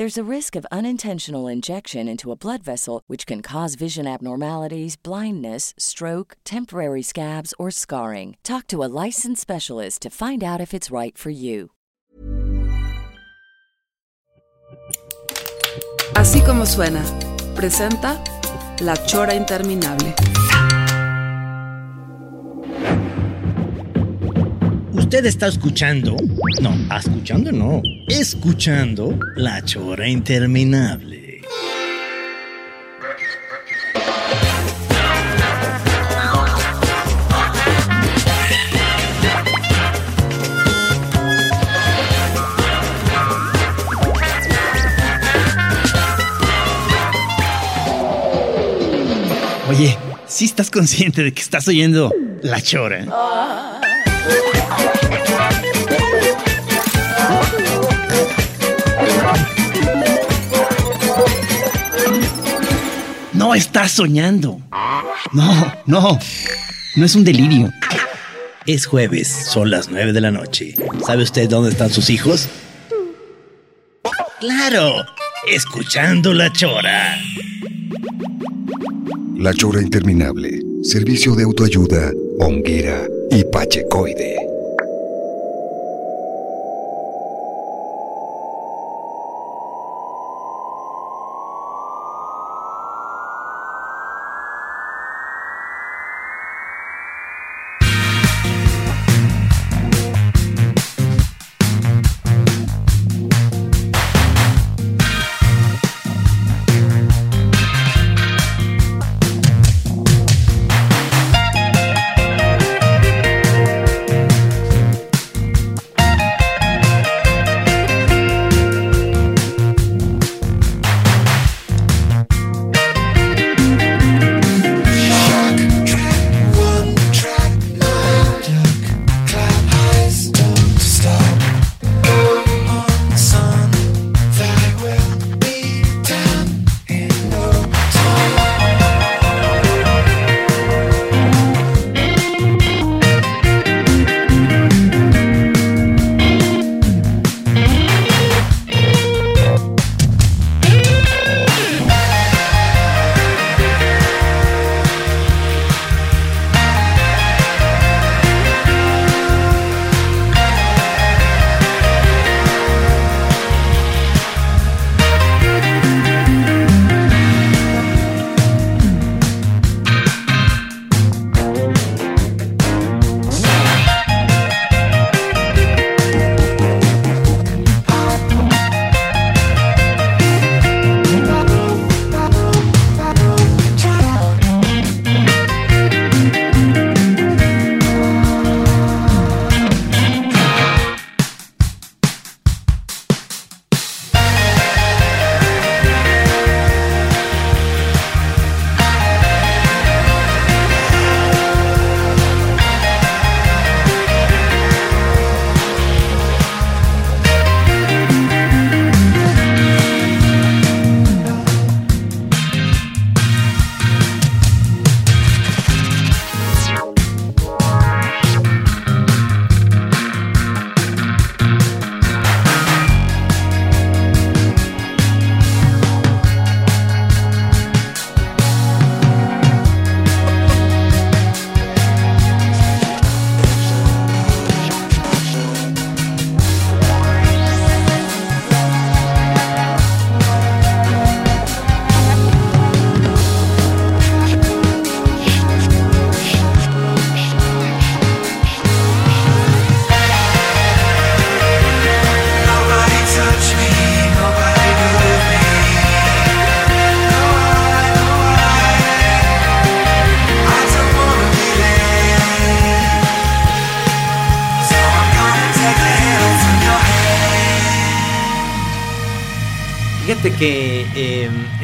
There's a risk of unintentional injection into a blood vessel, which can cause vision abnormalities, blindness, stroke, temporary scabs, or scarring. Talk to a licensed specialist to find out if it's right for you. Así como suena, presenta La Chora Interminable. Usted está escuchando, no, escuchando no, escuchando La Chora Interminable. Oye, ¿sí estás consciente de que estás oyendo La Chora? No estás soñando. No, no. No es un delirio. Es jueves, son las nueve de la noche. ¿Sabe usted dónde están sus hijos? Claro, escuchando la chora. La Chora Interminable. Servicio de autoayuda, Onguera y Pachecoide.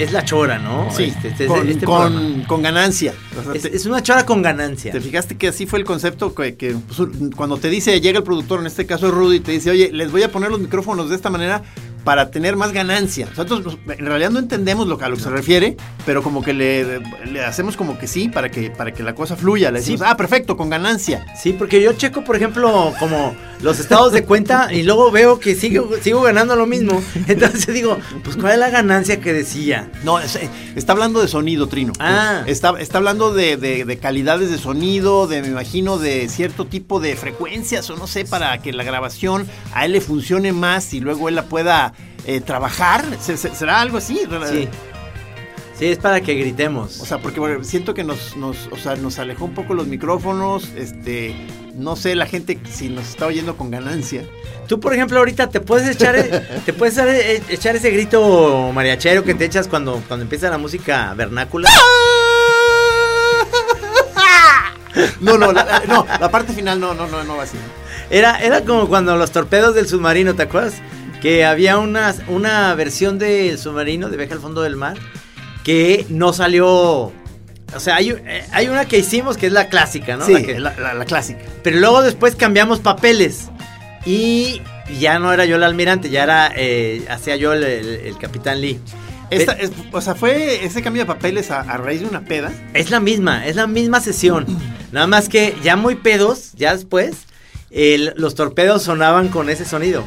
Es la chora, ¿no? Sí, Este- este- con, este con- con ganancia. O sea, es, te, es una chora con ganancia. te fijaste que así fue el concepto que, que, pues, cuando te dice, llega el productor, en este caso Rudy, te dice, oye, les voy a poner los micrófonos de esta manera para tener más ganancia. Nosotros pues, en realidad no entendemos lo que, a lo que se refiere, pero como que le, le hacemos como que sí para que, para que la cosa fluya. Le decimos, Sí. ah, perfecto, con ganancia. Sí, porque yo checo, por ejemplo, como los estados de cuenta y luego veo que sigo, sigo ganando lo mismo. Entonces digo, pues ¿cuál es la ganancia que decía? No, es- eh, está hablando de sonido, Trino. Ah. Está, está hablando de, de- de calidades de sonido, de, me imagino, de cierto tipo de frecuencias o no sé, para que la grabación a él le funcione más y luego él la pueda eh, trabajar. ¿Se- se- ¿Será algo así? Sí. Sí, es para que gritemos. O sea, porque bueno, siento que nos, nos, o sea, nos alejó un poco los micrófonos, este, no sé, la gente si nos está oyendo con ganancia. Tú, por ejemplo, ahorita te puedes echar, te puedes echar, eh, echar ese grito mariachero que te echas cuando, cuando empieza la música vernácula. No, no, la, no, la parte final no, no, no, no va así. Era, era como cuando los torpedos del submarino, ¿te acuerdas? Que había una, una versión del submarino de Viaje al fondo del mar que no salió. O sea, hay, eh, hay una que hicimos que es la clásica, ¿no? Sí, La que- la, la- la clásica. pero luego después cambiamos papeles. Y ya no era yo el almirante, ya era. eh, hacía yo el, el- el capitán Lee. Esta, Pe- es- o sea, fue ese cambio de papeles a, a raíz de una peda. Es la misma, es la misma sesión. Nada más que ya muy pedos, ya después, el- los torpedos sonaban con ese sonido.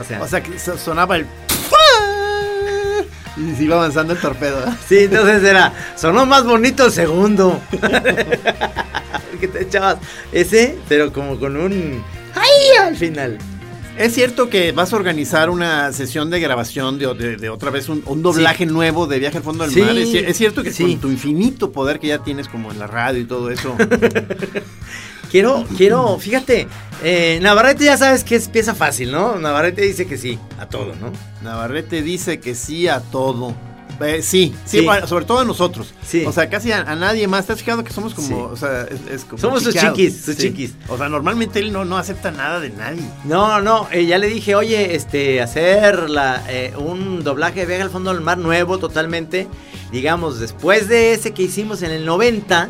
O sea, O sea, que so- sonaba el. Y se iba avanzando el torpedo. sí, entonces era, sonó más bonito el segundo. que te echabas ese, pero como con un... ¡Ay! Al final. Es cierto que vas a organizar una sesión de grabación de, de- de otra vez un, un doblaje nuevo de Viaje al Fondo del Sí, Mar. Es, cier- es cierto que sí. con tu infinito poder que ya tienes como en la radio y todo eso. Quiero, quiero, fíjate, eh, Navarrete ya sabes que es pieza fácil, ¿no? Navarrete dice que sí, a todo, ¿no? Navarrete dice que sí a todo. Eh, sí, sí, sobre todo a nosotros. Sí. O sea, casi a, a nadie más. ¿Te has fijado que somos como, Sí. o sea, es, es como Somos sus chiquis, sus chiquis. O sea, normalmente él no, no acepta nada de nadie. No, no, eh, ya le dije, oye, este, hacer la, eh, un doblaje de Viaje al Fondo del Mar nuevo totalmente, digamos, después de ese que hicimos en el 90,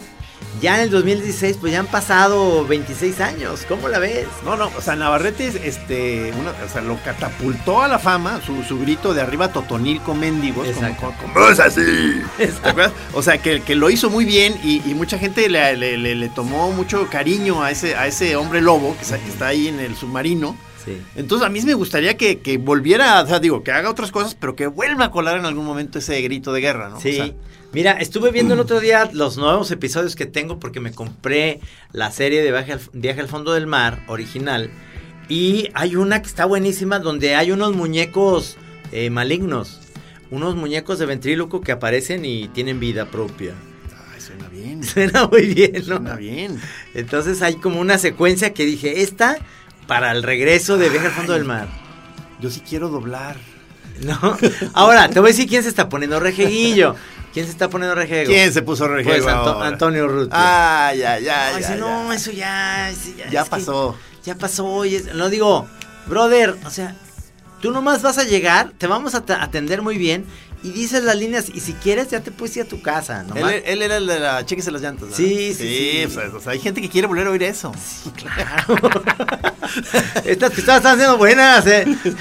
ya en el 2016, pues ya han pasado 26 años, ¿cómo la ves? No, no, o sea, Navarrete, este, una- o sea, lo catapultó a la fama, su, su grito de arriba totonilco mendigos. como- Exacto. como- como es así. ¿Te acuerdas? O sea, que, que lo hizo muy bien y, y mucha gente le, le- le- le tomó mucho cariño a ese, a ese hombre lobo que, está- que está ahí en el submarino. Sí. Entonces a mí me gustaría que, que volviera, o sea, digo, que haga otras cosas, pero que vuelva a colar en algún momento ese grito de guerra, ¿no? O Sí. sea, Mira, estuve viendo el otro día los nuevos episodios que tengo porque me compré la serie de Viaje al, Viaje al Fondo del Mar original. Y hay una que está buenísima donde hay unos muñecos eh, malignos. Unos muñecos de ventríloco que aparecen y tienen vida propia. ay, suena bien. Suena muy bien, ¿no? Suena bien. Entonces hay como una secuencia que dije, esta para el regreso de Viaje al Fondo del Mar. Yo sí quiero doblar. ¿No? Ahora, te voy a decir quién se está poniendo rejeguillo. ¿Quién se está poniendo rejeguillo? ¿Quién se puso Pues rejego Anto- ahora? Antonio Ruth. Ah, ya, ya, No, ya, no, ya. eso ya, ya, Ya es que pasó. ya pasó. y es- no digo, brother, o sea, tú nomás vas a llegar, te vamos a atender muy bien y dices las líneas y si quieres ya te puedes ir a tu casa, Él, nomás. él era el de la chéquese las llantas. ¿verdad? Sí, sí, sí. sea, o sea, hay gente que quiere volver a oír eso. Claro. Estas pistolas están siendo buenas, eh. Sí.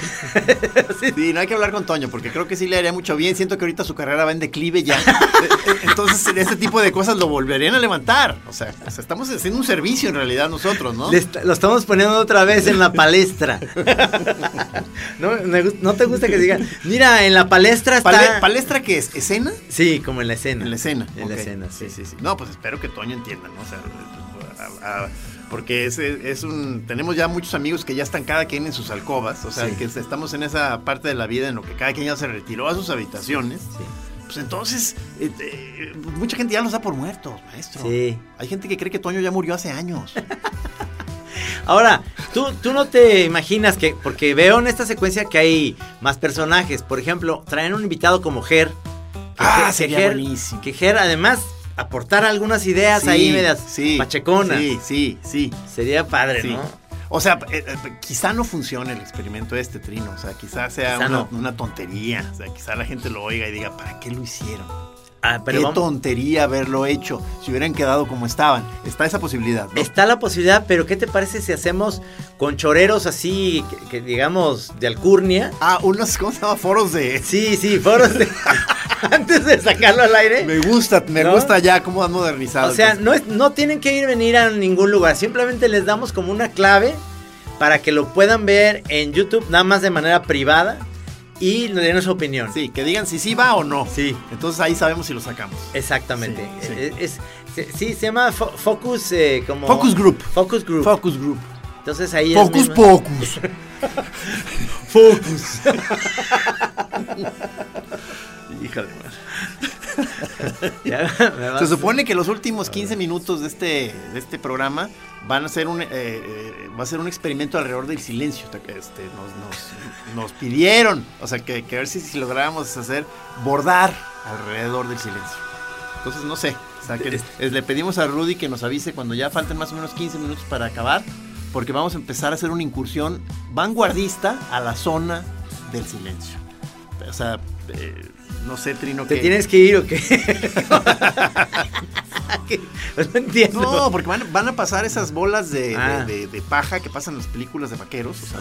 Sí, no hay que hablar con Toño, porque creo que sí le haría mucho bien. Siento que ahorita su carrera va en declive ya. Eh, eh, Entonces, este tipo de cosas lo volverían a levantar. O sea, o sea, estamos haciendo un servicio en realidad nosotros, ¿no? Lo estamos poniendo otra vez en la palestra. ¿No, me no te gusta que digan, mira, en la palestra está. Pale- ¿Palestra qué es? ¿Escena? Sí, como en la escena. En la escena. En la ok. escena, sí. sí, sí. No, pues espero que Toño entienda, ¿no? O sea, a- a- porque es, es un. Tenemos ya muchos amigos que ya están cada quien en sus alcobas. O sea, Sí. que estamos en esa parte de la vida en lo que cada quien ya se retiró a sus habitaciones. Sí. Pues entonces, eh, eh, mucha gente ya los da por muertos, maestro. Sí. Hay gente que cree que Toño ya murió hace años. Ahora, tú, tú no te imaginas que, porque veo en esta secuencia que hay más personajes. Por ejemplo, traen un invitado como Ger. que Ah, Ger- sería que Ger- buenísimo. Que Ger, además, aportar algunas ideas ahí medias sí, pacheconas. Sí, sí, sí. Sería padre, sí. ¿no? O sea, eh, eh, quizá no funcione el experimento este, Trino. O sea, quizá sea Quizá una, no. una tontería. O sea, quizá la gente lo oiga y diga, ¿para qué lo hicieron? Ah, pero qué vamos- tontería haberlo hecho. Si hubieran quedado como estaban. Está esa posibilidad, ¿no? Está la posibilidad, pero ¿qué te parece si hacemos con choreros así, que, que digamos, de alcurnia? Ah, unos, ¿cómo se llama? Foros de... Sí, sí, foros de... antes de sacarlo al aire. Me gusta, me ¿No? gusta ya cómo han modernizado. O sea, no, es, no tienen que ir venir a ningún lugar, simplemente les damos como una clave para que lo puedan ver en YouTube, nada más de manera privada y nos den su opinión. Sí, que digan si sí va o no. Sí. Entonces ahí sabemos si lo sacamos. Exactamente. Sí, sí. Es- sí, se llama fo- Focus eh, como... Focus Group. Focus Group. Focus Group. Entonces ahí Focus Pocus. Focus. Híjole, madre. Se supone que los últimos 15 minutos de este, de este programa van a ser un, eh, eh, va a ser un experimento alrededor del silencio. Este, nos, nos- nos pidieron, o sea, que, que a ver si, si lográramos hacer bordar alrededor del silencio. Entonces, no sé. O sea, que le pedimos a Rudy que nos avise cuando ya falten más o menos 15 minutos para acabar, porque vamos a empezar a hacer una incursión vanguardista a la zona del silencio. O sea, eh, no sé, Trino, ¿Te que... tienes que ir o qué? ¿Qué? no entiendo. No, porque van, van a pasar esas bolas de, Ah. de- de paja que pasan en las películas de vaqueros. O sea,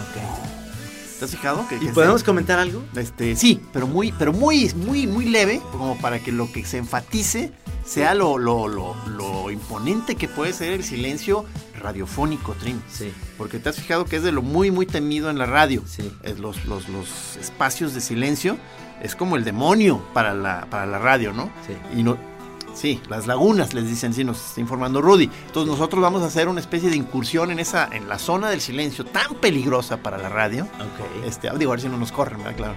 ¿Te has fijado? Que, ¿Y que podemos comentar algo? este, sí, pero muy, pero muy, muy, muy leve, como para que lo que se enfatice sea lo, lo, lo, lo imponente que puede ser el silencio radiofónico, Trin. Sí. Porque te has fijado que es de lo muy, muy temido en la radio. Sí. Es los, los, los espacios de silencio es como el demonio para la, para la radio, ¿no? Sí. Y no, sí, las lagunas les dicen, sí, nos está informando Rudy. Entonces nosotros vamos a hacer una especie de incursión en esa, en la zona del silencio tan peligrosa para la radio. Ok. Este, digo, a ver si no nos corren, ¿verdad? Claro.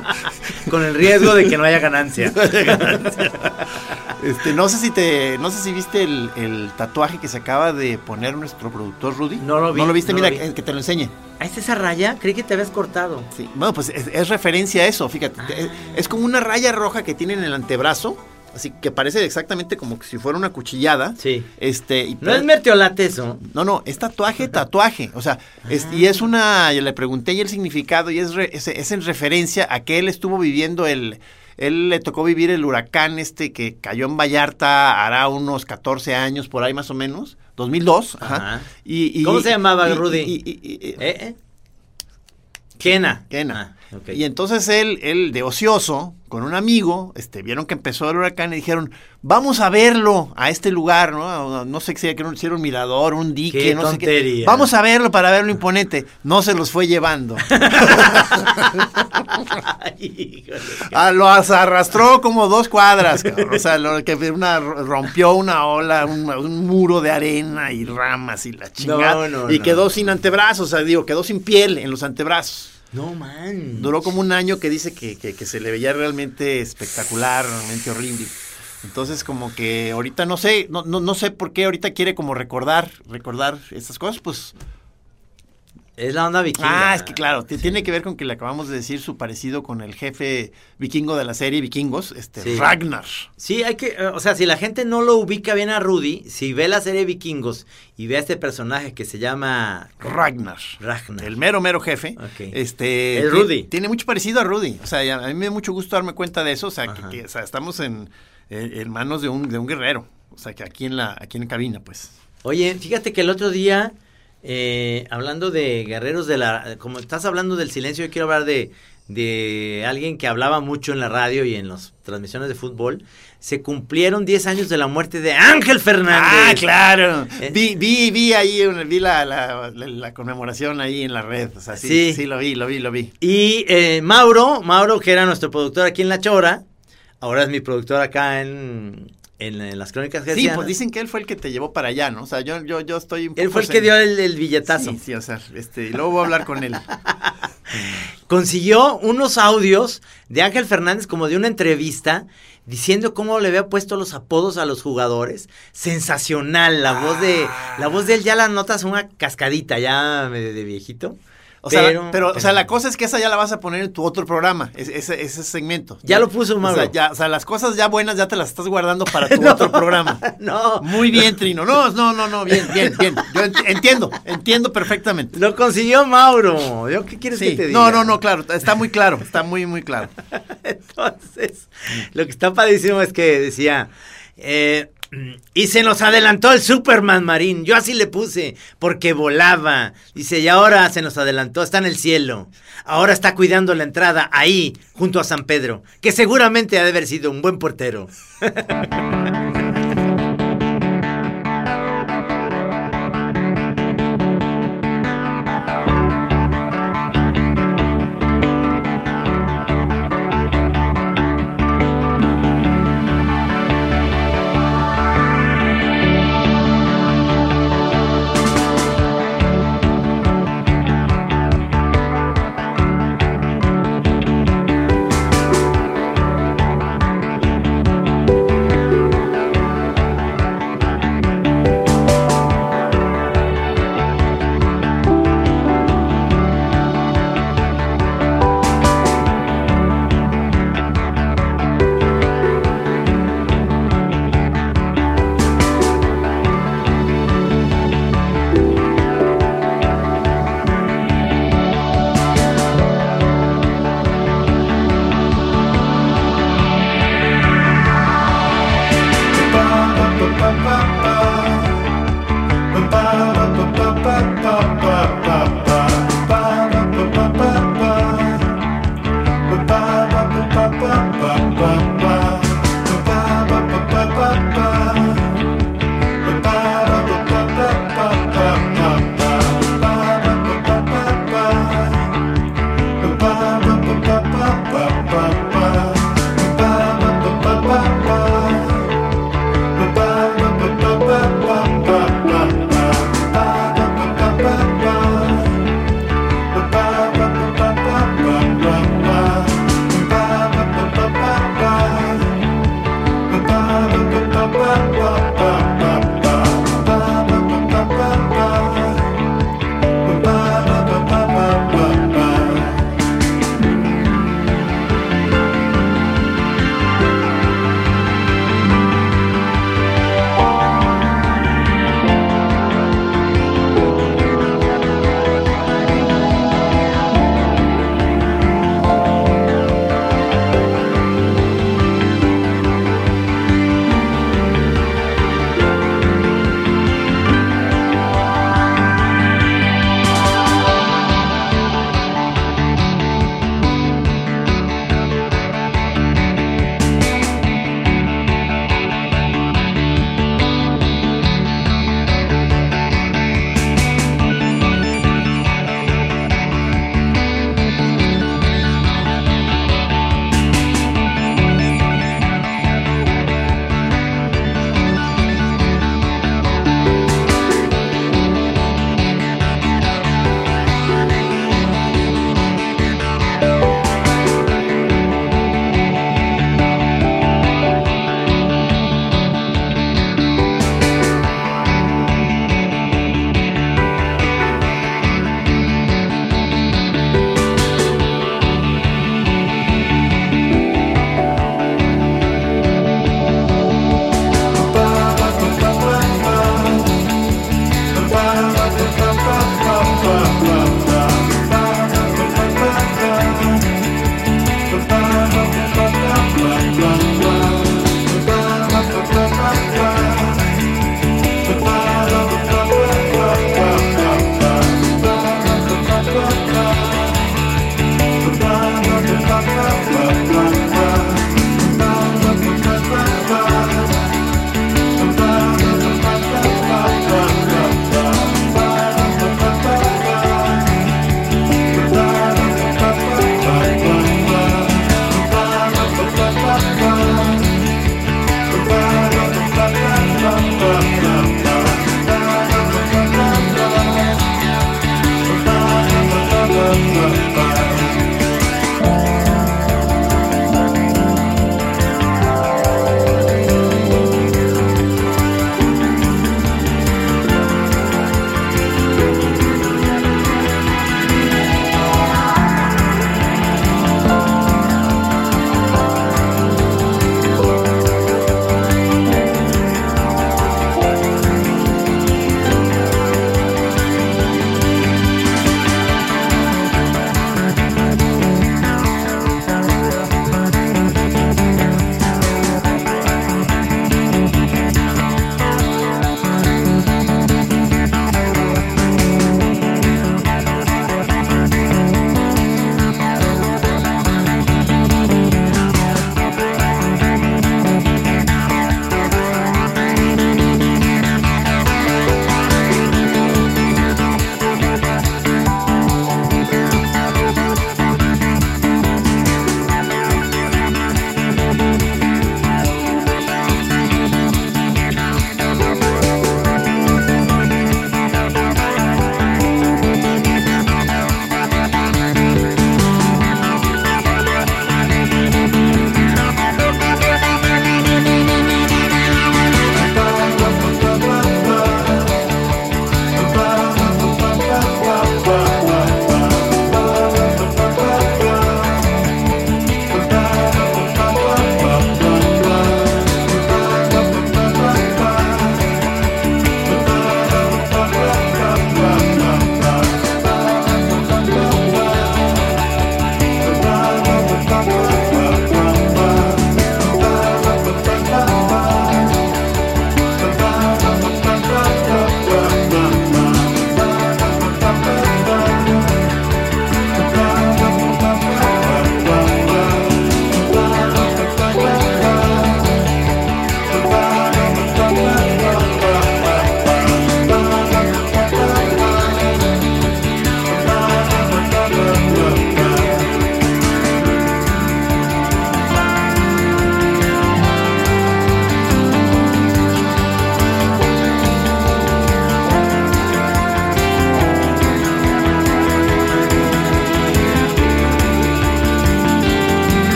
Con el riesgo de que no haya ganancia. Este, no sé si te, no sé si viste el, el tatuaje que se acaba de poner nuestro productor Rudy. No lo vi, No lo viste, no mira, lo vi. eh, que te lo enseñe. ¿Ah, ¿Es esa raya? Creí que te habías cortado. Sí. Bueno, pues es, es referencia a eso, fíjate. Ah. Es, es como una raya roja que tiene en el antebrazo, así que parece exactamente como si fuera una cuchillada. Sí. Este, y No es mertiolate eso. No, no, es tatuaje, tatuaje. O sea, es- y es una. Yo le pregunté y el significado, y es, re- es, es en referencia a que él estuvo viviendo el. Él le tocó vivir el huracán este que cayó en Vallarta hará unos 14 años, por ahí más o menos. 2002. Ajá. Ajá. Y, y- ¿Cómo se llamaba, y- Rudy? y- ¿Eh? eh? Kena. Kena. Ah, Y entonces él, él de ocioso, con un amigo, este, vieron que empezó el huracán y dijeron, vamos a verlo a este lugar, ¿no? No sé si era un- si era un mirador, un dique, Qué no sé qué. tontería. Vamos a verlo para verlo imponente. No se los fue llevando. Ah, lo as- arrastró como dos cuadras, cabrón. O sea, lo que una, rompió una ola, un, un muro de arena y ramas y la chingada. No, no, y no. quedó sin antebrazos, o sea, digo, quedó sin piel en los antebrazos. No, man. Duró como un año que dice que, que- que se le veía realmente espectacular, realmente horrible. Entonces, como que ahorita no sé, no, no, no sé por qué ahorita quiere como recordar, recordar estas cosas, pues. Es la onda vikinga. Ah, es que claro, tiene que ver con que le acabamos de decir su parecido con el jefe vikingo de la serie Vikingos, este Sí. Ragnar. Sí, hay que, eh, o sea, si la gente no lo ubica bien a Rudy, si ve la serie Vikingos y ve a este personaje que se llama Ragnar. Ragnar. El mero, mero jefe. Ok. Este. El Rudy. Tiene mucho parecido a Rudy. O sea, a mí me da mucho gusto darme cuenta de eso. O sea, que, Ajá. que, o sea, estamos en, en- en manos de un, de un guerrero. O sea, que aquí en la, aquí en cabina, pues. Oye, fíjate que el otro día, eh, hablando de guerreros de la... Como estás hablando del silencio, yo quiero hablar de, de alguien que hablaba mucho en la radio y en las transmisiones de fútbol. Se cumplieron 10 años de la muerte de Ángel Fernández. Ah, claro. Eh. Vi, vi, vi ahí, vi la, la, la- la conmemoración ahí en la red. O sea, sí, Sí. sí, lo vi, lo vi, lo vi. Y eh, Mauro, Mauro, que era nuestro productor aquí en La Chora, ahora es mi productor acá en, en, en las crónicas Sí, Gercianas. pues dicen que él fue el que te llevó para allá, ¿no? O sea, yo, yo, yo estoy un Él fue el que dio el, el billetazo. Sí, sí, o sea, este, y luego voy a hablar con él. consiguió unos audios de Ángel Fernández como de una entrevista diciendo cómo le había puesto los apodos a los jugadores. Sensacional, la voz de la voz de él ya la notas una cascadita ya de viejito. O sea, Pero- pero, o sea, pero- la cosa es que esa ya la vas a poner en tu otro programa, ese, ese, segmento. Ya lo puso, o Mauro. sea, ya, o sea, las cosas ya buenas ya te las estás guardando para tu otro programa. No. Muy bien, Trino. No, no, no, no, bien, bien, bien. Yo ent- entiendo, entiendo perfectamente. Lo consiguió Mauro. ¿Yo qué quieres Sí. que te diga? No, no, no, claro, está muy claro, está muy, muy claro. Entonces, lo que está padrísimo es que decía, eh, y se nos adelantó el Superman Marín, yo así le puse, porque volaba. Dice, y ahora se nos adelantó, está en el cielo. Ahora está cuidando la entrada ahí, junto a San Pedro, que seguramente ha de haber sido un buen portero.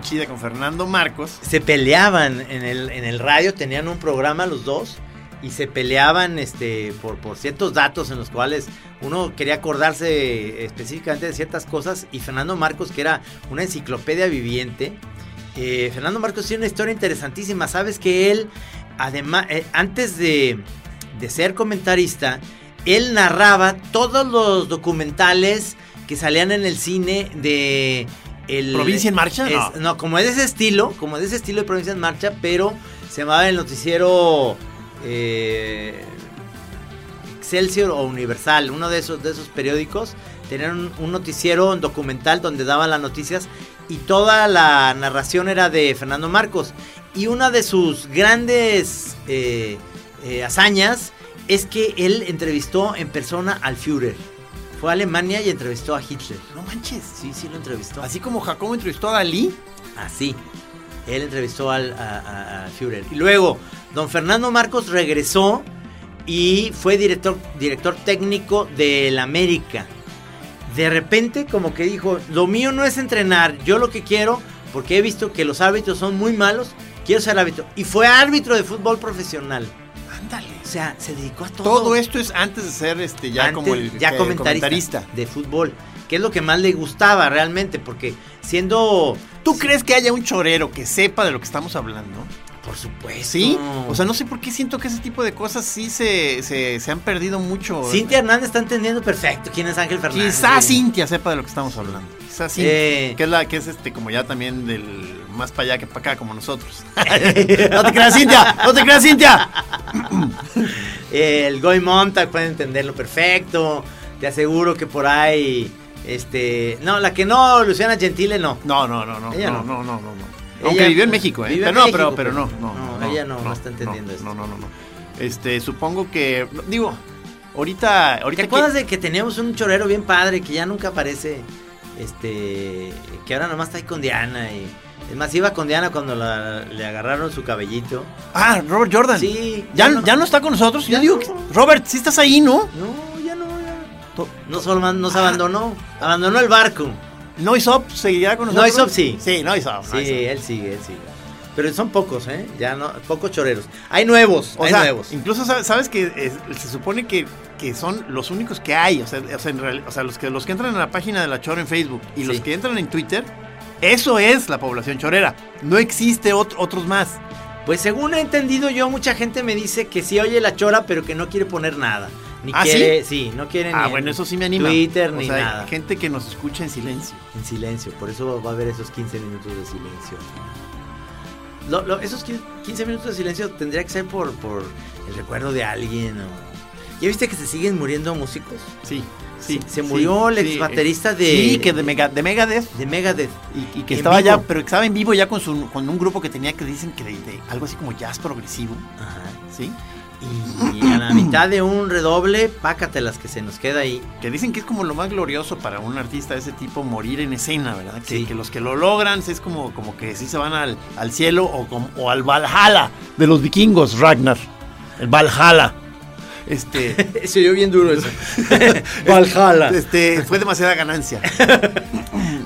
chida con Fernando Marcos. se peleaban en el, en el radio, tenían un programa los dos y se peleaban este, por, por ciertos datos en los cuales uno quería acordarse específicamente de ciertas cosas y Fernando Marcos, que era una enciclopedia viviente, eh, Fernando Marcos tiene una historia interesantísima, sabes que él, además, eh, antes de, de ser comentarista, él narraba todos los documentales que salían en el cine de... El, ¿Provincia en Marcha? es- No. no, como es de ese estilo, como de ese estilo de Provincia en Marcha, pero se llamaba el noticiero eh, Excelsior o Universal, uno de esos, de esos periódicos. Tenían un, un noticiero, un documental donde daban las noticias y toda la narración era de Fernando Marcos. Y una de sus grandes eh, eh, hazañas es que él entrevistó en persona al Führer. Fue a Alemania y entrevistó a Hitler. No manches. Sí, sí lo entrevistó. Así como Jacobo entrevistó a Dalí. Así. Él entrevistó al, a, a- a Führer. Y luego, don Fernando Marcos regresó y fue director, director técnico del América. De repente, como que dijo: Lo mío no es entrenar, yo lo que quiero, porque he visto que los árbitros son muy malos, quiero ser árbitro. Y fue árbitro de fútbol profesional. Ándale. O sea, se dedicó a todo. Todo esto es antes de ser este ya Antes, como el ya eh, comentarista, de fútbol. Que es lo que más le gustaba realmente, porque siendo. ¿Tú crees que haya un chorero que sepa de lo que estamos hablando? Por supuesto. Sí. O sea, no sé por qué siento que ese tipo de cosas sí se, se, se han perdido mucho. Cintia Hernández está entendiendo perfecto quién es Ángel Fernández. Quizás Sí. Cintia sepa de lo que estamos hablando. Quizás Cintia. Eh. Que es la que es este como ya también del más para allá que para acá como nosotros. no te creas Cintia, no te creas Cintia. El Goy Montag puede entenderlo perfecto. Te aseguro que por ahí. Este. No, la que no, Luciana Gentile no. No, no, no, no. Ella no, no. no, no, no, no. Ella Aunque vivió en México, ¿eh? Pero en no, México, pero, pero pero- no, no, no, ella no- no está entendiendo esto. No, no, no, no. Este, supongo que digo, ahorita ahorita ¿Te que- acuerdas de que teníamos un chorero bien padre que ya nunca aparece? Este. Que ahora nomás está ahí con Diana y. Es más, iba con Diana cuando la- le agarraron su cabellito. Ah, Robert Jordan. Sí. Ya, ya no está con nosotros. Yo digo, no. que- Robert, sí estás ahí, ¿no? No, ya no, ya. No solo nos abandonó. Abandonó el barco. Noisop seguirá con nosotros. Noisop sí. Sí, Noisop. Sí, él sigue, él sigue. Pero son pocos, ¿eh? Ya no, pocos choreros. Hay nuevos, O hay sea, nuevos. incluso sabes, que es- se supone que, que son los únicos que hay. O sea, o sea, en real- o sea, los, que, los que entran en la página de la Chora en Facebook y los que entran en Twitter, eso es la población chorera. No existe ot- otros más. Pues según he entendido yo, mucha gente me dice que sí oye la chora, pero que no quiere poner nada. Ni ¿Ah, quiere, sí? no quiere Ah, ni bueno, en eso sí me anima. Twitter O ni sea, nada. Gente que nos escucha en silencio. En silencio, por eso va a haber esos 15 minutos de silencio. Lo- lo- esos 15 minutos de silencio tendría que ser por, por el recuerdo de alguien. O... ¿Ya viste que se siguen muriendo músicos? Sí, sí. Se murió el sí, ex eh, baterista de- Sí, que de, Mega, de Megadeth. De Megadeth. Y, y que estaba vivo. ya, pero que estaba en vivo ya con, su, con un grupo que tenía que dicen que de, de algo así como jazz progresivo. Ajá. ¿Sí? Y a la mitad de un redoble, pácatelas que se nos queda ahí. Que dicen que es como lo más glorioso para un artista de ese tipo morir en escena, ¿verdad? Que, Sí. que los que lo logran es como, como que sí se van al, al cielo o, o al Valhalla de los vikingos, Ragnar. El Valhalla. Este, Se oyó bien duro eso. Valhalla. este, fue demasiada ganancia.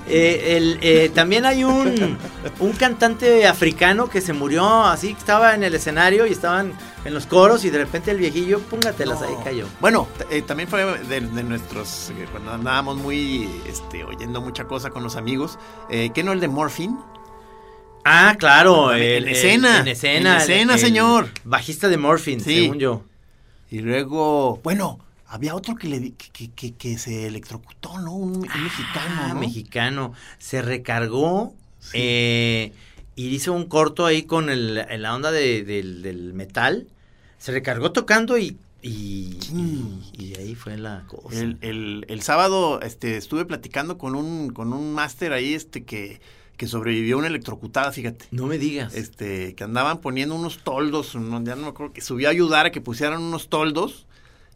Eh, el, eh, también hay un, un cantante africano que se murió así, que estaba en el escenario y estaban en los coros y de repente el viejillo, póngatelas ahí cayó. Bueno, eh, también fue de, de nuestros, cuando andábamos muy, este, oyendo mucha cosa con los amigos, ¿qué no el de Morphine? Ah, claro. El- escena, En escena. en escena, el- el señor. Bajista de Morphine, Sí. según yo. Y luego, bueno, había otro que le que, que- que- se electrocutó, ¿no? Un, un mexicano, Ah, ¿no? mexicano. Se recargó eh, y hizo un corto ahí con el, en la onda de- del, del metal. Se recargó tocando y, y, y, y ahí fue la cosa. El, el- el sábado este, estuve platicando con un, con un máster ahí este, que, que sobrevivió una electrocutada, fíjate. No me digas. Este, que andaban poniendo unos toldos, no, ya no me acuerdo, que subió a ayudar a que pusieran unos toldos.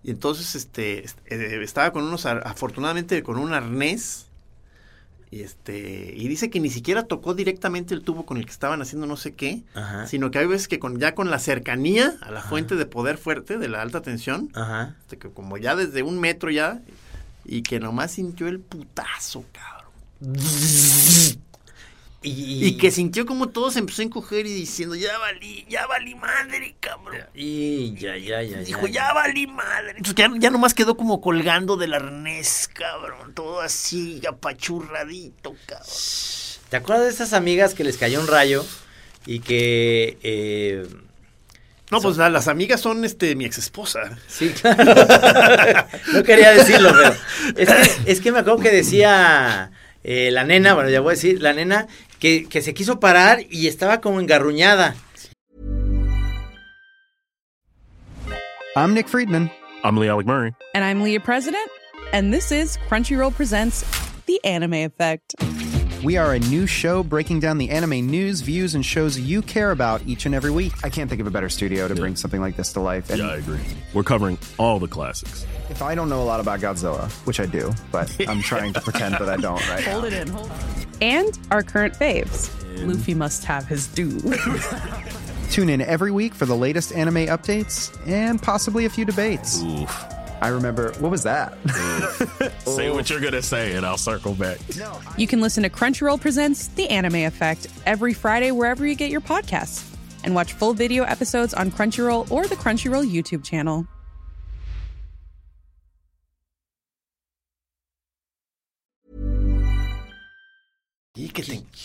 Y entonces este, est- eh, estaba con unos, afortunadamente con un arnés. Y este, y dice que ni siquiera tocó directamente el tubo con el que estaban haciendo no sé qué, Ajá. sino que hay veces que con, ya con la cercanía a la fuente de poder fuerte de la alta tensión, Ajá. este, que como ya desde un metro ya, y que nomás sintió el putazo, cabrón. Y, Y que sintió como todo se empezó a encoger y diciendo, ya valí, ya valí madre, cabrón. Y ya, ya, ya. Dijo, ya valí madre. Entonces ya, ya nomás quedó como colgando del arnés, cabrón. Todo así, apachurradito, cabrón. ¿Te acuerdas de esas amigas que les cayó un rayo y que... eh, No, pues la- las amigas son este mi ex esposa. Sí, claro. no quería decirlo, pero es que, es que me acuerdo que decía eh, la nena, bueno, ya voy a decir, la nena que, que se quiso parar y estaba como engarruñada. I'm Nick Friedman. I'm Lee Alec Murray. And I'm Leah President, and this is Crunchyroll Presents The Anime Effect. We are a new show breaking down the anime news, views, and shows you care about each and every week. I can't think of a better studio to bring something like this to life. And Yeah, I agree. We're covering all the classics. If I don't know a lot about Godzilla, which I do, but I'm trying to pretend that I don't right Hold now. it in, hold it. And our current faves. Luffy must have his due. Tune in every week for the latest anime updates and possibly a few debates. Oof. I remember, what was that? Say what you're gonna say, and I'll circle back. you can listen to Crunchyroll Presents The Anime Effect every Friday wherever you get your podcasts. And watch full video episodes on Crunchyroll or the Crunchyroll YouTube channel.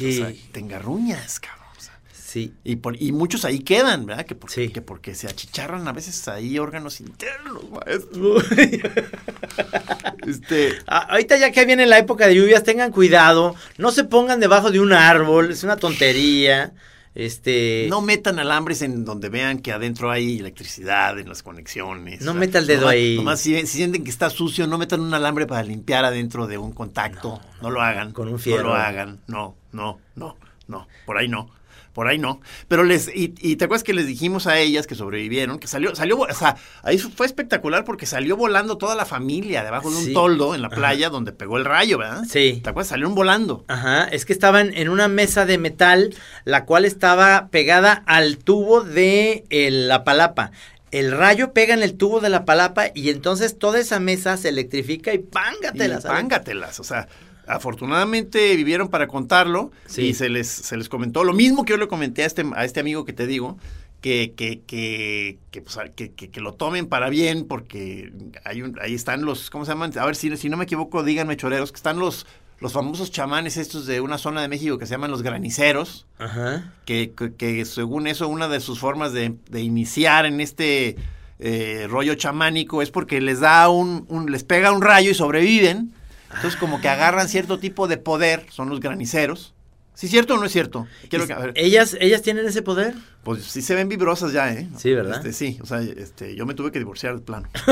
Sí. o sea, te engarruñas, cabrón. o sea, Sí. y, por- y muchos ahí quedan, ¿verdad? Que porque, Sí. que porque se achicharran a veces ahí órganos internos, maestro. este, Ah, ahorita ya que viene la época de lluvias, tengan cuidado, no se pongan debajo de un árbol, es una tontería. Este, no metan alambres en donde vean que adentro hay electricidad en las conexiones. No O sea, meta el dedo nomás- ahí. Nomás si, si sienten que está sucio, no metan un alambre para limpiar adentro de un contacto. No, lo hagan. Con un fierro. No lo hagan. No, no, no, no. Por ahí no. Por ahí no. Pero les, y, y te acuerdas que les dijimos a ellas que sobrevivieron, que salió, salió, o sea, ahí fue espectacular porque salió volando toda la familia debajo de un Sí. toldo en la Ajá. playa donde pegó el rayo, ¿verdad? Sí. ¿Te acuerdas? Salieron volando. Ajá, es que estaban en una mesa de metal, la cual estaba pegada al tubo de el- la palapa. El rayo pega en el tubo de la palapa y entonces toda esa mesa se electrifica y pángatelas. Y pángatelas, o sea, afortunadamente vivieron para contarlo Sí. y se les, se les comentó lo mismo que yo le comenté a este, a este amigo que te digo, que, que, que, que, pues, que, que- que lo tomen para bien porque hay un, ahí están los, ¿cómo se llaman? A ver, si, si no me equivoco, díganme choreros, que están los, los famosos chamanes estos de una zona de México que se llaman los graniceros, Ajá. que, que- que según eso una de sus formas de, de iniciar en este eh, rollo chamánico es porque les da un, un- les pega un rayo y sobreviven. Entonces como que agarran cierto tipo de poder, son los graniceros. ¿Sí es cierto o no es cierto? Quiero que, a ver, ¿Ellas, ¿Ellas tienen ese poder? pues sí se ven vibrosas ya, ¿eh? Sí, ¿verdad? Este, sí, o sea, este, yo me tuve que divorciar de plano.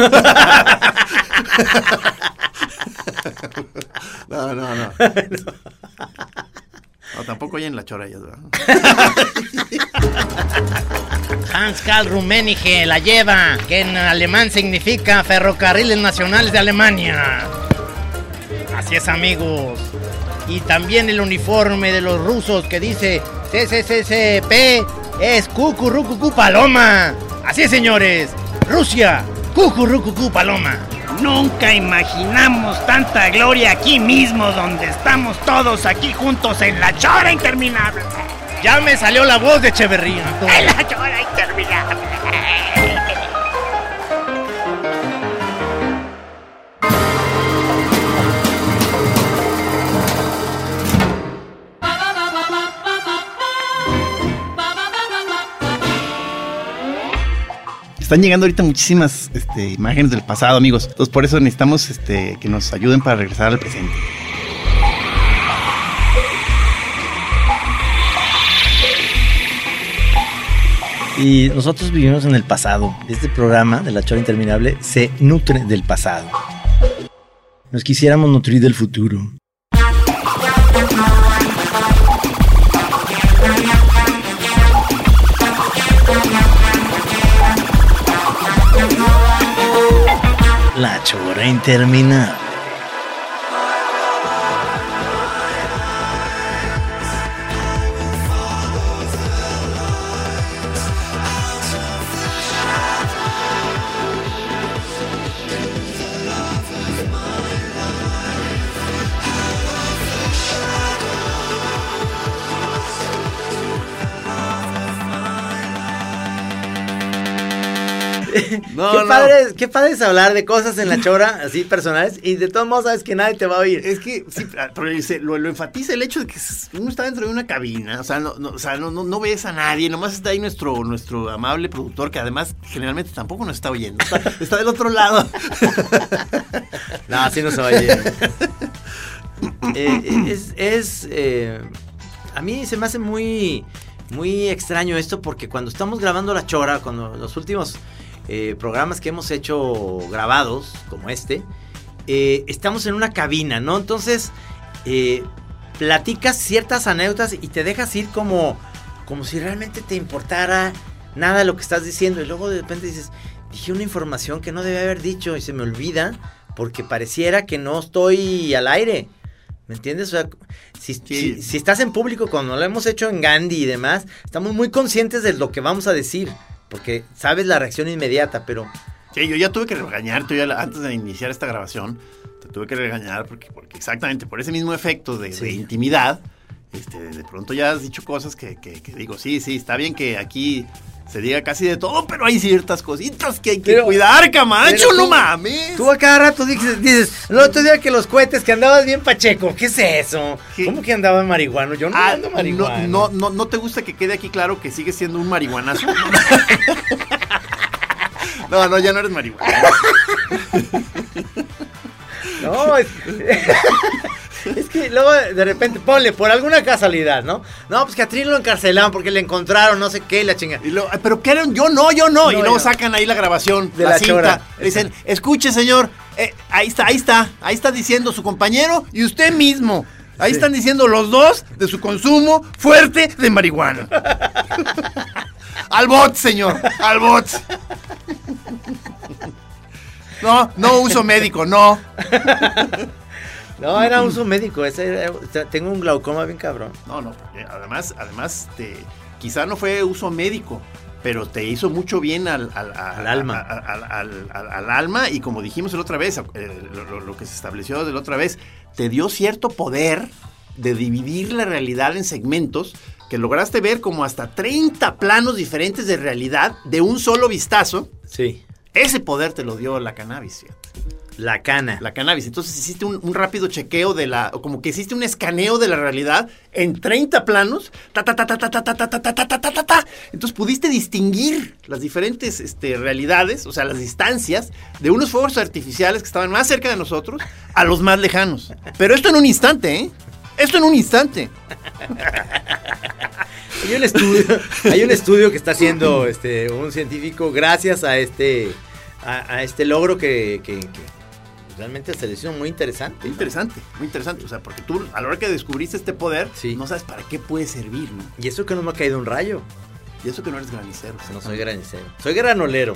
no, no, no. No, tampoco hay en la chora ellas, ¿verdad? Hans Karl Rummenigge la lleva, que en alemán significa Ferrocarriles Nacionales de Alemania. Así es, amigos. Y también el uniforme de los rusos que dice CCCCP es Cucurrucucu Paloma. Así es, señores. Rusia, Cucurrucucu Paloma. Nunca imaginamos tanta gloria aquí mismo, donde estamos todos aquí juntos en la chora interminable. Ya me salió la voz de Echeverría. En la chora interminable. Están llegando ahorita muchísimas este, imágenes del pasado, amigos. Entonces, por eso necesitamos este, que nos ayuden para regresar al presente. Y nosotros vivimos en el pasado. Este programa de La Chora Interminable se nutre del pasado. Nos quisiéramos nutrir del futuro. La Chora Interminable. No, qué, no. Padre, es- qué padre es hablar de cosas en la chora, así personales, y de todos modos sabes que nadie te va a oír. Es que sí, ah, pero dice, lo, lo enfatiza el hecho de que uno está dentro de una cabina, o sea, no, no, o sea, no, no, no ves a nadie, nomás está ahí nuestro, nuestro amable productor, que además generalmente tampoco nos está oyendo, está, está del otro lado. No, así no se oye. Eh, es, es, eh, a mí se me hace muy, muy extraño esto porque cuando estamos grabando la chora, cuando los últimos eh, programas que hemos hecho grabados, como este, eh, estamos en una cabina, ¿no? Entonces, eh, platicas ciertas anécdotas y te dejas ir como, como si realmente te importara nada lo que estás diciendo. Y luego de repente dices, dije una información que no debía haber dicho y se me olvida porque pareciera que no estoy al aire. ¿Me entiendes? O sea, si, si- si estás en público, cuando lo hemos hecho en Gandhi y demás, estamos muy conscientes de lo que vamos a decir. Porque sabes la reacción inmediata, pero Sí, yo ya tuve que regañarte, ya antes de iniciar esta grabación, te tuve que regañar porque, porque exactamente por ese mismo efecto de, de intimidad, este, de pronto ya has dicho cosas que, que- que digo, sí, sí, está bien que aquí se diga casi de todo, pero hay ciertas cositas que hay que Pero- cuidar, Camacho, no mames. Tú a cada rato dices, dices, el otro día que los cohetes, que andabas bien pacheco, ¿qué es eso? ¿Cómo que andaba marihuano? Yo no Ah, ando no, marihuano. no, no, no te gusta que quede aquí claro que sigues siendo un marihuanazo. No, no, ya no eres marihuana. No, es, es que luego de repente, ponle, por alguna casualidad, ¿no? No, pues que a Trin lo encarcelaron porque le encontraron no sé qué y la chinga. Y luego, "Ay, pero ¿qué eran? Yo no, yo no. y luego sacan ahí la grabación De la, la cinta. chora. Le dicen, escuche, señor, eh, ahí está, ahí está, ahí está diciendo su compañero y usted mismo. Ahí están diciendo los dos de su consumo fuerte de marihuana. al bot, señor, al bot. No, no uso médico, no. No, era uso médico, ese era- tengo un glaucoma bien cabrón. No, no, porque además, además, te, quizá no fue uso médico, pero te hizo mucho bien al, al- a- Al alma. al- al- al- al alma y como dijimos la otra vez, eh, lo, que se estableció de la otra vez, te dio cierto poder de dividir la realidad en segmentos que lograste ver como hasta 30 planos diferentes de realidad de un solo vistazo. Sí. Ese poder te lo dio la cannabis. fíjate. La cana. La cannabis. Entonces hiciste un, un rápido chequeo de la. o como que hiciste un escaneo de la realidad en 30 planos. Ta, ta, ta, ta, ta, ta, ta, ta, ta, ta, ta, ta, ta, ta, ta. Entonces pudiste distinguir las diferentes este, realidades, o sea, las distancias de unos fuegos artificiales que estaban más cerca de nosotros a los más lejanos. Pero esto en un instante, ¿eh? Esto en un instante. Hay un estudio, hay un estudio que está haciendo este un científico gracias a este a, a este logro que, que- que realmente se le hizo muy interesante. Muy interesante, muy interesante. O sea, porque tú a la hora que descubriste este poder, no sabes para qué puede servir, ¿no? Y eso que no me ha caído un rayo. Y eso que no eres granicero. No soy granicero. Soy granolero.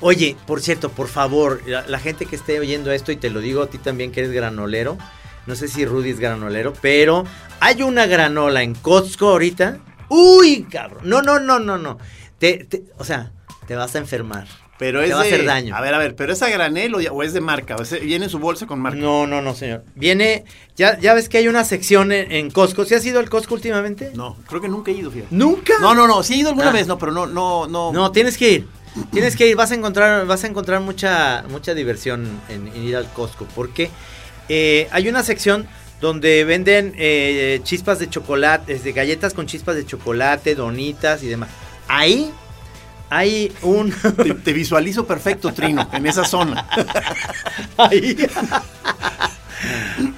Oye, por cierto, por favor, la, la gente que esté oyendo esto, y te lo digo a ti también que eres granolero, no sé si Rudy es granolero, pero hay una granola en Costco ahorita. Uy, cabrón. No, no, no, no, no. Te, te- o sea, te vas a enfermar. Pero te es va a de- hacer daño. A ver, a ver, pero es a granel o, es de marca, o viene en su bolsa con marca. No, no, no, señor. Viene, ya, ya ves que hay una sección en, en Costco. ¿Sí has ido al Costco últimamente? No, creo que nunca he ido, fíjate. ¿Nunca? No, no, no, sí he ido alguna Ah. vez, no, pero no, no, no. No, tienes que ir. Tienes que ir, vas a encontrar, vas a encontrar mucha, mucha diversión en, en ir al Costco. Porque eh, hay una sección donde venden eh, chispas de chocolate, de galletas con chispas de chocolate, donitas y demás. Ahí hay un. Te, te visualizo perfecto, Trino, en esa zona. Ahí,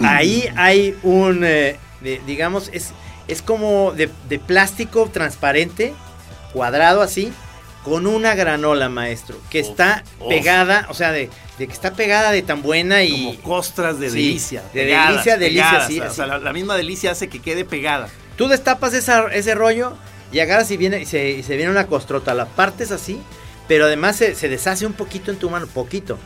ahí hay un, eh, de- digamos, es, es como de, de plástico transparente, cuadrado así, con una granola, maestro, que está pegada, o sea, de, de que está pegada de tan buena y... Como costras de Sí, delicia. de pegadas, delicia, delicia, pegadas, sí, O sea, así. la, la misma delicia hace que quede pegada. Tú destapas esa- ese rollo y agarras y viene y se, y se viene una costrota, la partes así, pero además se, se deshace un poquito en tu mano, poquito.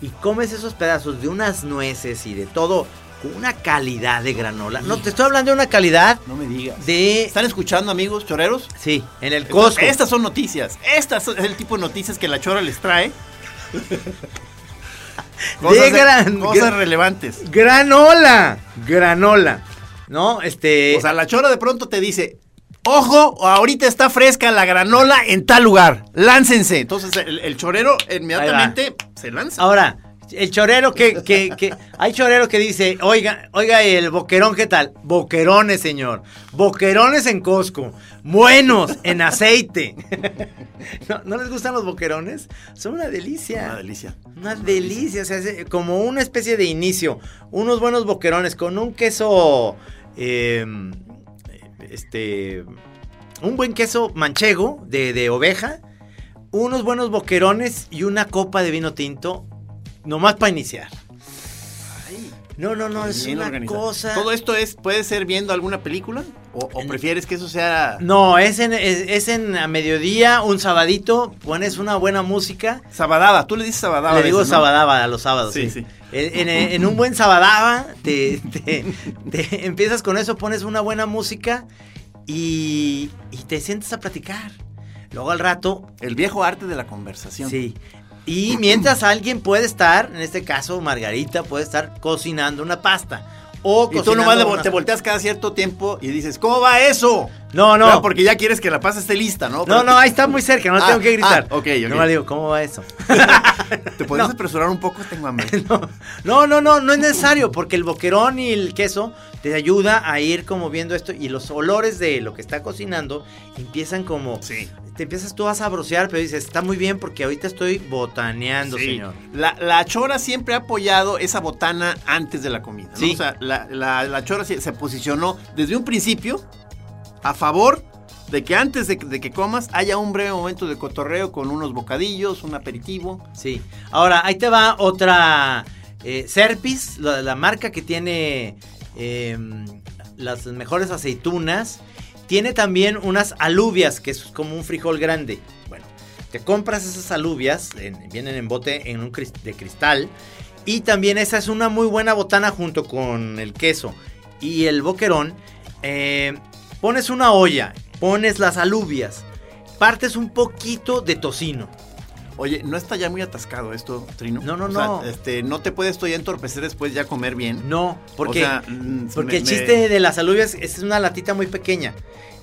Y comes esos pedazos de unas nueces y de todo con una calidad de granola. No, te estoy hablando de una calidad No me digas. de... ¿Están escuchando, amigos choreros? Sí, en el Costco. Estas son noticias. Estas son el tipo de noticias que la chora les trae. de gran... cosas relevantes. Granola. Granola. ¿No? Este... O sea, la chora de pronto te dice, Ojo, ahorita está fresca la granola en tal lugar. Láncense. Entonces el, el chorero inmediatamente se lanza. Ahora, el chorero que, que, que, hay chorero que dice, oiga, oiga, el boquerón, ¿qué tal? Boquerones, señor. Boquerones en Costco. Buenos, en aceite. ¿No, ¿No les gustan los boquerones? Son una delicia. Una delicia. Una delicia, o sea, es como una especie de inicio. Unos buenos boquerones con un queso, eh, este, un buen queso manchego de, de oveja, unos buenos boquerones y una copa de vino tinto, nomás para iniciar. No, no, no, es una organizado. cosa. ¿Todo esto es, puede ser viendo alguna película? ¿O, o prefieres que eso sea No, es en, es, es en a mediodía, un sabadito, pones una buena música. sabadaba? Tú le dices sabadaba. Le digo veces, ¿no? sabadaba a los sábados. Sí, Sí, sí. En, en- en un buen sabadaba, te, te- te empiezas con eso, pones una buena música y, y te sientes a platicar. Luego al rato, El viejo arte de la conversación. sí. Y mientras alguien puede estar, en este caso Margarita, puede estar cocinando una pasta. O Y tú nomás unas- te volteas cada cierto tiempo y dices, ¿cómo va eso? No, no. Claro, porque ya quieres que la pasta esté lista, ¿no? No, Pero no, ahí está muy cerca, no Ah, tengo que gritar. ah, ok, ok. No le digo, ¿cómo va eso? ¿Te puedes apresurar un poco? Tengo hambre. No, no, no, no es necesario, porque el boquerón y el queso te ayuda a ir como viendo esto y los olores de lo que está cocinando empiezan como... Sí. Te empiezas tú a sabrosear, pero dices, está muy bien porque ahorita estoy botaneando, Sí. señor. La, la chora siempre ha apoyado esa botana antes de la comida. ¿no? Sí. O sea, la, la- la chora se, se posicionó desde un principio a favor de que antes de, que- de que comas haya un breve momento de cotorreo con unos bocadillos, un aperitivo. Sí. Ahora, ahí te va otra eh, Serpis, la, marca que tiene eh, las mejores aceitunas. Tiene también unas alubias, que es como un frijol grande. Bueno, te compras esas alubias, en- vienen en bote en un de cristal. Y también esa es una muy buena botana junto con el queso y el boquerón. Eh, pones una olla, pones las alubias, partes un poquito de tocino. Oye, ¿no está ya muy atascado esto, Trino? No, no, O sea, no. este, ¿No te puedes ya entorpecer después ya comer bien? No, porque, O sea, mm, porque me- el me- chiste de las alubias es una latita muy pequeña.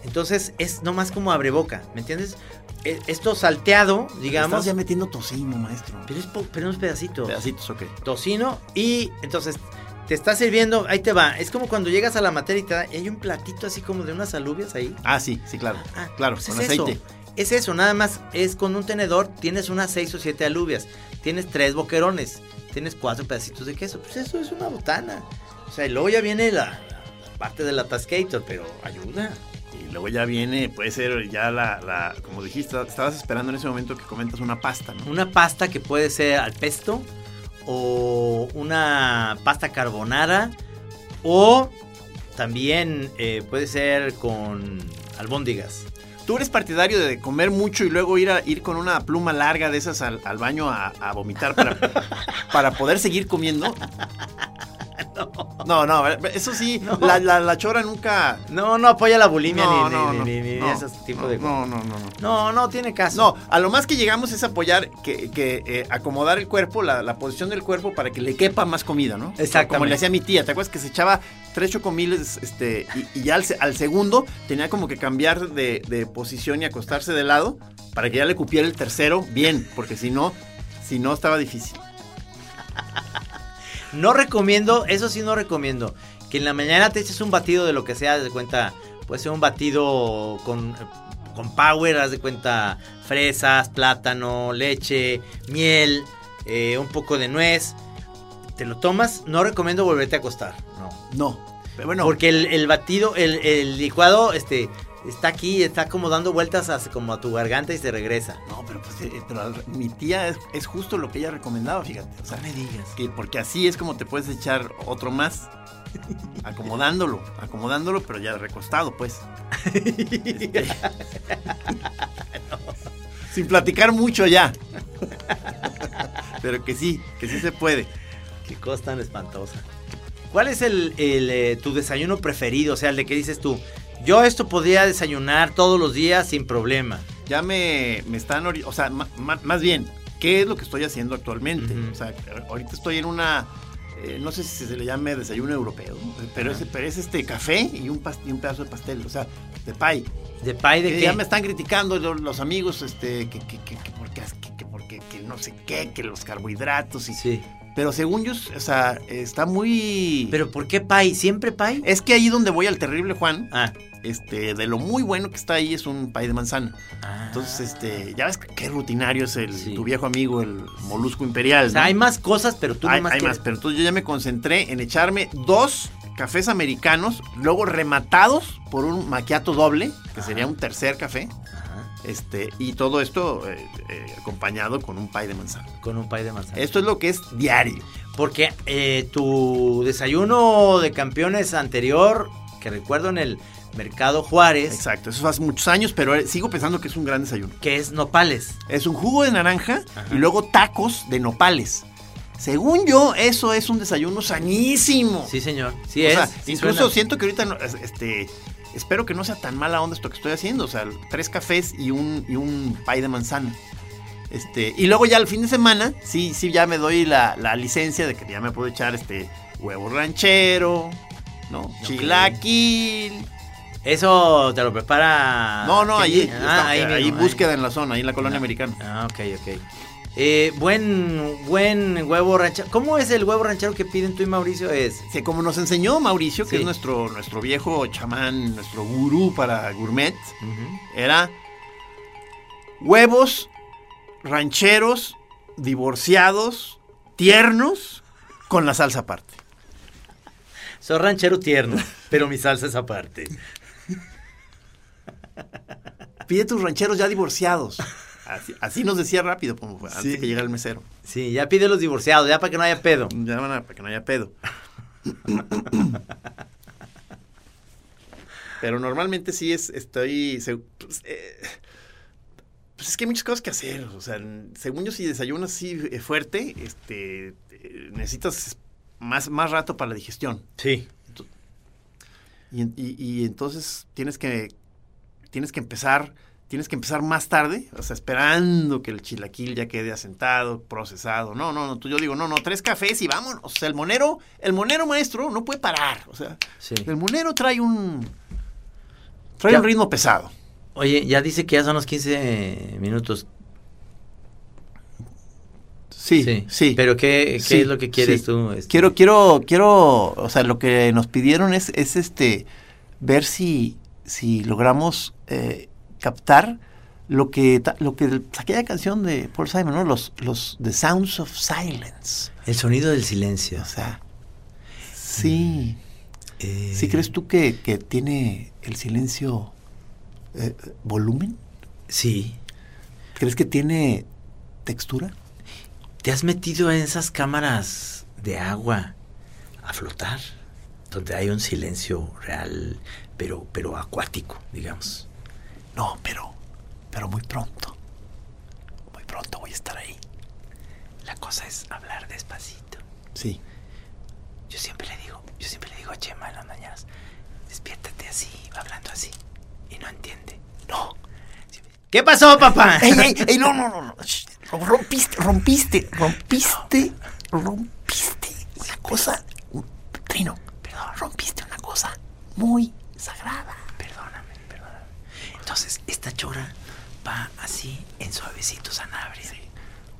Entonces es nomás como abre boca, ¿me entiendes? E- Esto salteado, digamos. Estás ya metiendo tocino, maestro. Pero es pero unos pedacitos. Pedacitos, ok. Tocino y entonces te está sirviendo, ahí te va. Es como cuando llegas a la materia y te da- hay un platito así como de unas alubias ahí. Ah, sí, sí, claro. Ah, claro, pues con es aceite. Eso. Es eso, nada más es con un tenedor, tienes unas seis o siete alubias, tienes tres boquerones, tienes cuatro pedacitos de queso. Pues eso es una botana. O sea, y luego ya viene la, la parte del atascator, pero ayuda. Y luego ya viene, puede ser ya la, la- como dijiste, estabas esperando en ese momento que comentas una pasta, ¿no? Una pasta que puede ser al pesto o una pasta carbonara o también eh, puede ser con albóndigas. ¿Tú eres partidario de comer mucho y luego ir a ir con una pluma larga de esas al, al baño a, a vomitar para, para poder seguir comiendo? No, no, eso sí, La, la, la chora nunca... No, no apoya la bulimia No, ni, no, ni- ese tipo no, de no, no, no, no. No, no tiene caso. No, a lo más que llegamos es apoyar, que, que, eh, acomodar el cuerpo, la, la posición del cuerpo para que le quepa más comida, ¿no? Exactamente. Como le hacía mi tía, ¿te acuerdas que se echaba tres chocomiles este, y, y ya al, al segundo tenía como que cambiar de, de posición y acostarse de lado para que ya le cupiera el tercero bien, porque si no, si no estaba difícil. No recomiendo, eso sí no recomiendo, que en la mañana te eches un batido de lo que sea, de cuenta, puede ser un batido con, con power, haz de cuenta, fresas, plátano, leche, miel, eh, un poco de nuez. Te lo tomas, no recomiendo volverte a acostar, no. No, pero bueno, Porque el, el batido, el, el licuado, este, está aquí, está como dando vueltas hacia- como a tu garganta y se regresa. no, pero, pues, eh, pero mi tía es, es justo lo que ella recomendaba, fíjate. O sea, No me digas. que porque así es como te puedes echar otro más. Acomodándolo, acomodándolo, pero ya recostado, pues. Este, Sin platicar mucho ya. Pero que sí, que sí se puede. Qué cosa tan espantosa. ¿Cuál es el, el, eh, tu desayuno preferido? O sea, el de que dices tú, yo esto podría desayunar todos los días sin problema. Ya me, me están, o sea, ma- ma- más bien, ¿qué es lo que estoy haciendo actualmente? O sea, ahorita estoy en una eh, no sé si se le llame desayuno europeo, pero es, pero es este café y un, y un pedazo de pastel, o sea, de pie. ¿De pie de Que qué? Ya me están criticando lo- los, amigos, este, que, que, que, que porque, que, que porque que no sé qué, que los carbohidratos y... Sí. Pero según yo, o sea, está muy... ¿Pero por qué pie? ¿Siempre pie? Es que ahí donde voy al terrible Juan, Ah. Este, de lo muy bueno que está ahí es un pie de manzana. Ah. Entonces, este, ya ves qué rutinario es el, Sí. tu viejo amigo, el molusco imperial. O sea, ¿no? hay más cosas, pero tú hay, nomás hay más, pero entonces yo ya me concentré en echarme dos cafés americanos, luego rematados por un maquiato doble, que sería un tercer café. Ajá, Este, y todo esto eh, eh, acompañado con un pie de manzana. con un pie de manzana. Esto es lo que es diario. Porque eh, tu desayuno de campeones anterior, que recuerdo en el Mercado Juárez, Exacto, eso hace muchos años, pero eh, sigo pensando que es un gran desayuno. que es nopales. Es un jugo de naranja Ajá. y luego tacos de nopales. Según yo, eso es un desayuno sanísimo. Sí, señor. Sí O es. sea, sí incluso suena. siento que ahorita, no- este, espero que no sea tan mala onda esto que estoy haciendo. O sea, tres cafés y un, y un pie de manzana. Este, y luego ya al fin de semana, sí, sí, ya me doy la, la licencia de que ya me puedo echar este huevo ranchero, ¿no? Chilaquil. Eso te lo prepara. no, no, allí, Ah, está- ahí ahí, mismo, búsqueda en la zona, ahí en la colonia americana. Ah, ok, ok. Eh, buen, buen huevo ranchero. ¿Cómo es el huevo ranchero que piden tú y Mauricio? Es. Como nos enseñó Mauricio, que Sí. es nuestro, nuestro viejo chamán, nuestro gurú para gourmet, era huevos rancheros, divorciados, tiernos, con la salsa aparte. Soy ranchero tierno, pero mi salsa es aparte. Pide tus rancheros ya divorciados. Así, así nos decía rápido, como antes Sí. de que llegara el mesero. Sí, ya pide los divorciados, ya para que no haya pedo. Ya van a, para que no haya pedo. Pero normalmente sí es, estoy, se- pues, eh, pues es que hay muchas cosas que hacer. O sea, según yo si desayunas así eh, fuerte, este, eh, necesitas más, más rato para la digestión. Sí. Y, en- y- y entonces tienes que, tienes que empezar, tienes que empezar más tarde, o sea, esperando que el chilaquil ya quede asentado, procesado. No, no, no, tú- yo digo, no, no, tres cafés y vámonos. O sea, el monero, el monero maestro no puede parar. O sea, Sí. el monero trae un, trae Ya. un ritmo pesado. Oye, ya dice que ya son los 15 minutos. Sí, sí. Pero ¿qué, qué Sí, es lo que quieres sí. tú? este? Quiero, quiero, quiero, o sea, lo que nos pidieron es, es este, ver si, si logramos eh, captar lo que, lo que, aquella canción de Paul Simon, ¿no? Los, los, The Sounds of Silence. El sonido del silencio. O sea, sí. Eh, ¿Sí crees tú que, que tiene el silencio eh, volumen? Sí. ¿Crees que tiene textura? ¿Te has metido en esas cámaras de agua a flotar? Donde hay un silencio real, pero, pero acuático, digamos. No, pero, pero muy pronto. Muy pronto voy a estar ahí. La cosa es hablar despacito. Sí. Yo siempre le digo, yo siempre le digo a Chema en las mañanas, despiértate así, hablando así. Y no entiende. No. ¿Qué pasó, papá? ¡Ey, ey, ey! No, no, no, no. Shh. Rompiste, rompiste, rompiste, rompiste una cosa. Trino, perdón, rompiste una cosa muy sagrada. Perdóname, perdóname. Entonces, esta chora va así, en suavecito sanabria.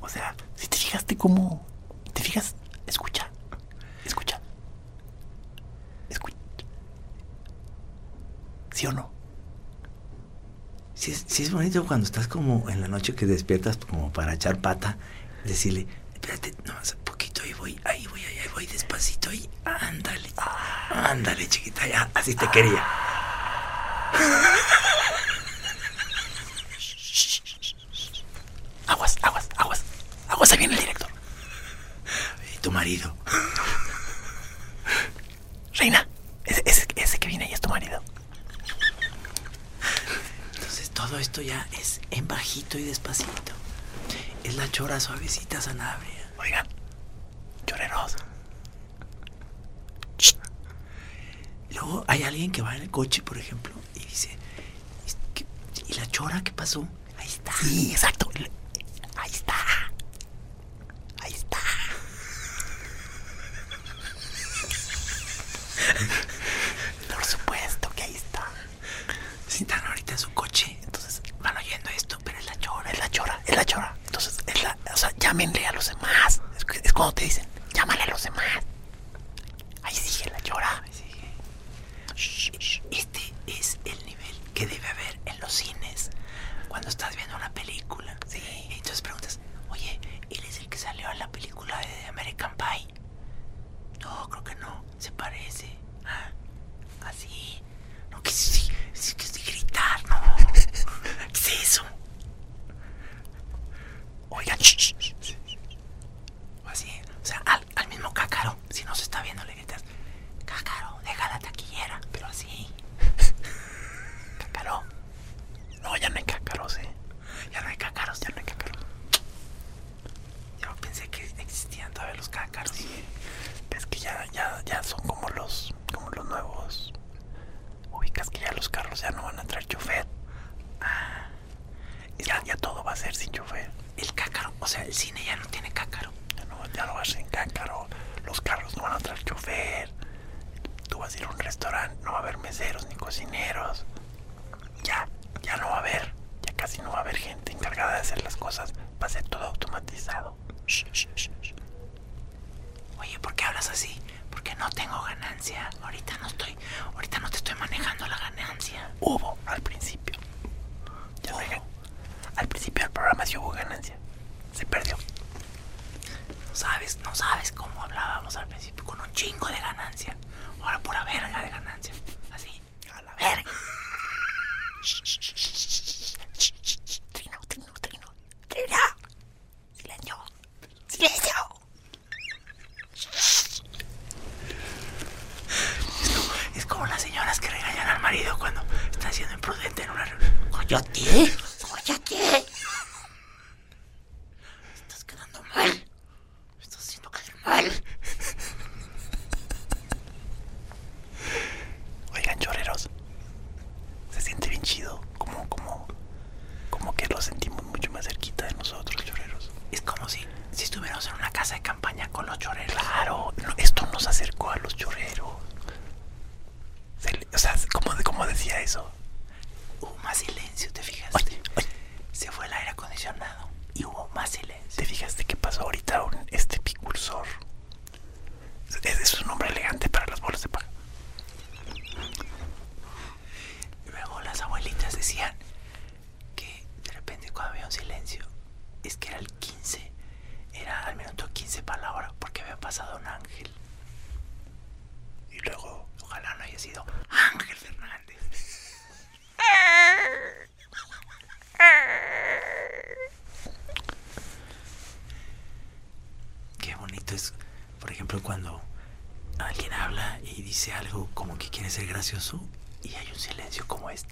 O sea, si te fijaste cómo. ¿Te fijas? Escucha. Escucha. Escucha. ¿Sí o no? Sí es, sí es bonito cuando estás como en la noche que despiertas como para echar pata, decirle, espérate, nomás un poquito, ahí voy, ahí voy, ahí, voy, despacito, ahí, ándale, ándale, chiquita, ya, así te quería. Aguas, aguas, aguas. Aguas, ahí viene el director. Y tu marido. Reina, ese, ese, ese que viene ahí es tu marido. Entonces todo esto ya es en bajito y despacito. Es la chora suavecita sanabria. Oigan, choreros. Luego hay alguien que va en el coche, por ejemplo, y dice, ¿y la chora qué pasó? Ahí está. Sí, exacto. Ahí está. Ahí está. Por supuesto que ahí está. Si están ahorita en su coche, entonces van oyendo esto, pero es la chora, es la chora, es la chora. Entonces, es la, o sea, llámenle a los demás. Es, es cuando te dicen, los demás. parece gracioso y hay un silencio como este.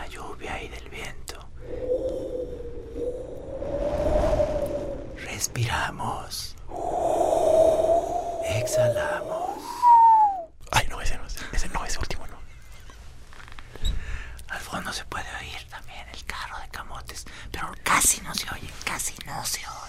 la lluvia y del viento. Respiramos. Exhalamos. Ay, no, ese no, ese no, ese último no. Al fondo se puede oír también el carro de camotes, pero casi no se oye, casi no se oye.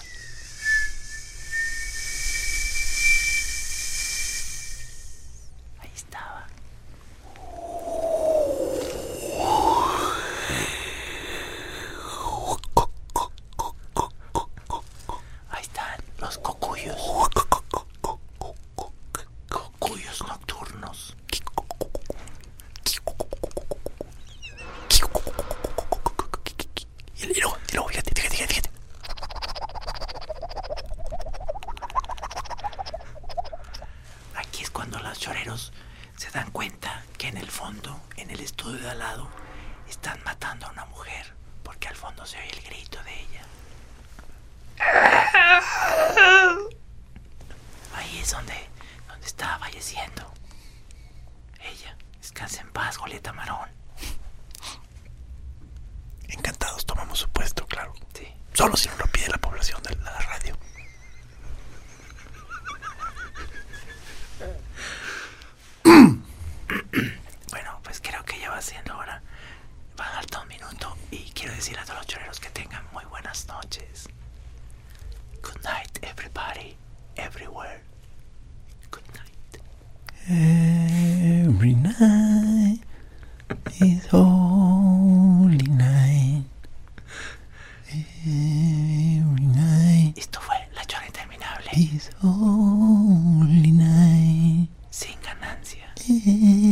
Yeah.